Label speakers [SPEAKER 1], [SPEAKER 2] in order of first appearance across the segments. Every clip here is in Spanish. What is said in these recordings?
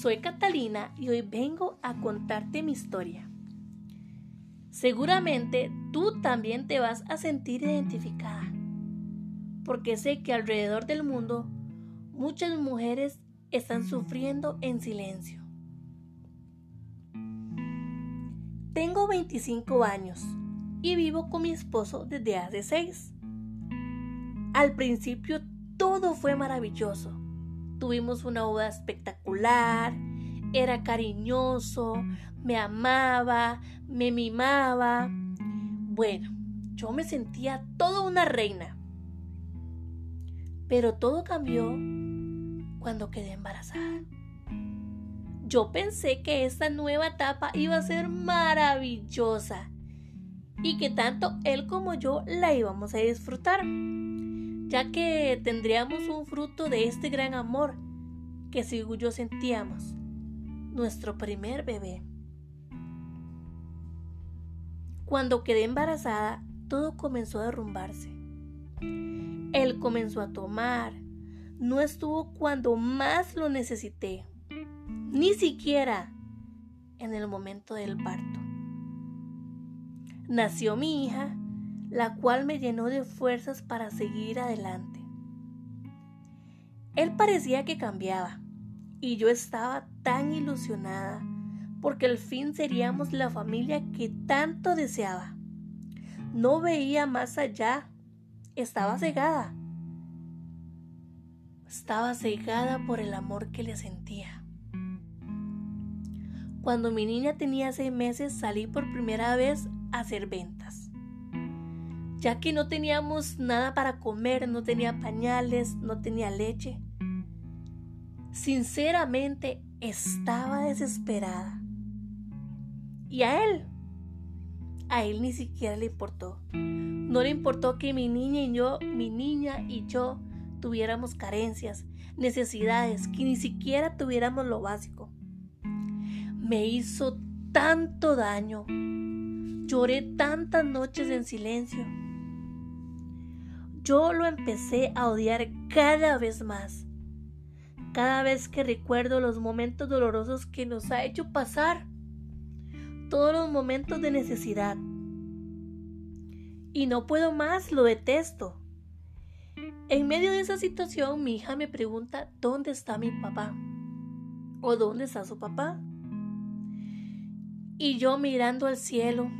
[SPEAKER 1] Soy Catalina y hoy vengo a contarte mi historia. Seguramente tú también te vas a sentir identificada, porque sé que alrededor del mundo muchas mujeres están sufriendo en silencio. Tengo 25 años y vivo con mi esposo desde hace 6. Al principio todo fue maravilloso. Tuvimos una boda espectacular, era cariñoso, me amaba, me mimaba. Bueno, yo me sentía toda una reina. Pero todo cambió cuando quedé embarazada. Yo pensé que esta nueva etapa iba a ser maravillosa y que tanto él como yo la íbamos a disfrutar, ya que tendríamos un fruto de este gran amor que según yo sentíamos, nuestro primer bebé. Cuando quedé embarazada, todo comenzó a derrumbarse. Él comenzó a tomar, no estuvo cuando más lo necesité ni siquiera en el momento del parto. Nació mi hija, la cual me llenó de fuerzas para seguir adelante. Él parecía que cambiaba y yo estaba tan ilusionada porque al fin seríamos la familia que tanto deseaba. No veía más allá, estaba cegada. Estaba cegada por el amor que le sentía. Cuando mi niña tenía seis meses salí por primera vez a hacer ventas. Ya que no teníamos nada para comer, no tenía pañales, no tenía leche. Sinceramente estaba desesperada. Y a él, a él ni siquiera le importó. No le importó que mi niña y yo, mi niña y yo tuviéramos carencias, necesidades, que ni siquiera tuviéramos lo básico me hizo tanto daño. Lloré tantas noches en silencio. Yo lo empecé a odiar cada vez más. Cada vez que recuerdo los momentos dolorosos que nos ha hecho pasar. Todos los momentos de necesidad. Y no puedo más, lo detesto. En medio de esa situación, mi hija me pregunta dónde está mi papá o dónde está su papá. Y yo mirando al cielo,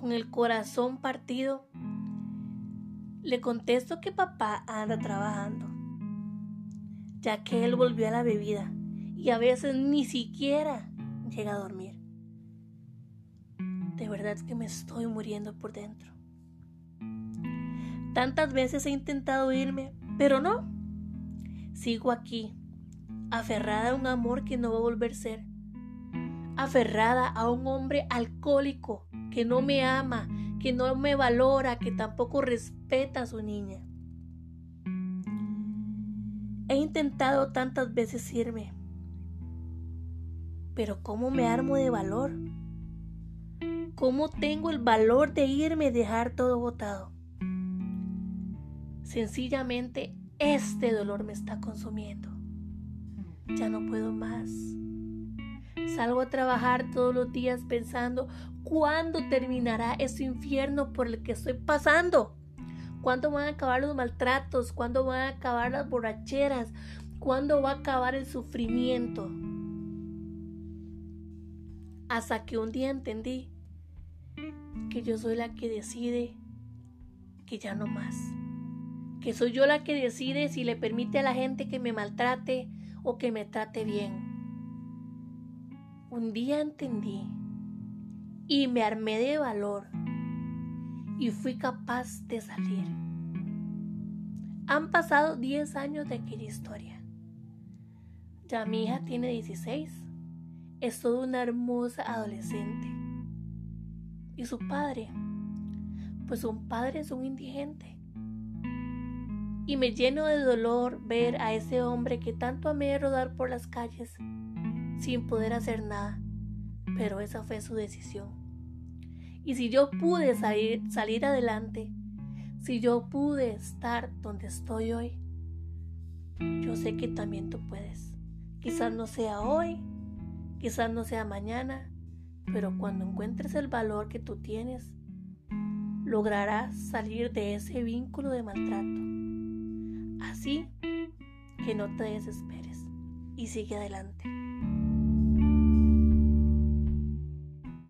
[SPEAKER 1] con el corazón partido, le contesto que papá anda trabajando, ya que él volvió a la bebida y a veces ni siquiera llega a dormir. De verdad que me estoy muriendo por dentro. Tantas veces he intentado irme, pero no. Sigo aquí, aferrada a un amor que no va a volver a ser aferrada a un hombre alcohólico que no me ama, que no me valora, que tampoco respeta a su niña. He intentado tantas veces irme, pero ¿cómo me armo de valor? ¿Cómo tengo el valor de irme y dejar todo botado? Sencillamente este dolor me está consumiendo. Ya no puedo más. Salgo a trabajar todos los días pensando cuándo terminará ese infierno por el que estoy pasando. ¿Cuándo van a acabar los maltratos? ¿Cuándo van a acabar las borracheras? ¿Cuándo va a acabar el sufrimiento? Hasta que un día entendí que yo soy la que decide que ya no más. Que soy yo la que decide si le permite a la gente que me maltrate o que me trate bien un día entendí y me armé de valor y fui capaz de salir. Han pasado 10 años de aquella historia. Ya mi hija tiene 16. Es toda una hermosa adolescente. Y su padre, pues un padre es un indigente. Y me lleno de dolor ver a ese hombre que tanto amé rodar por las calles sin poder hacer nada, pero esa fue su decisión. Y si yo pude salir, salir adelante, si yo pude estar donde estoy hoy, yo sé que también tú puedes, Quizás no sea hoy, quizás no sea mañana, pero cuando encuentres el valor que tú tienes, lograrás salir de ese vínculo de maltrato. Así que no te desesperes y sigue adelante.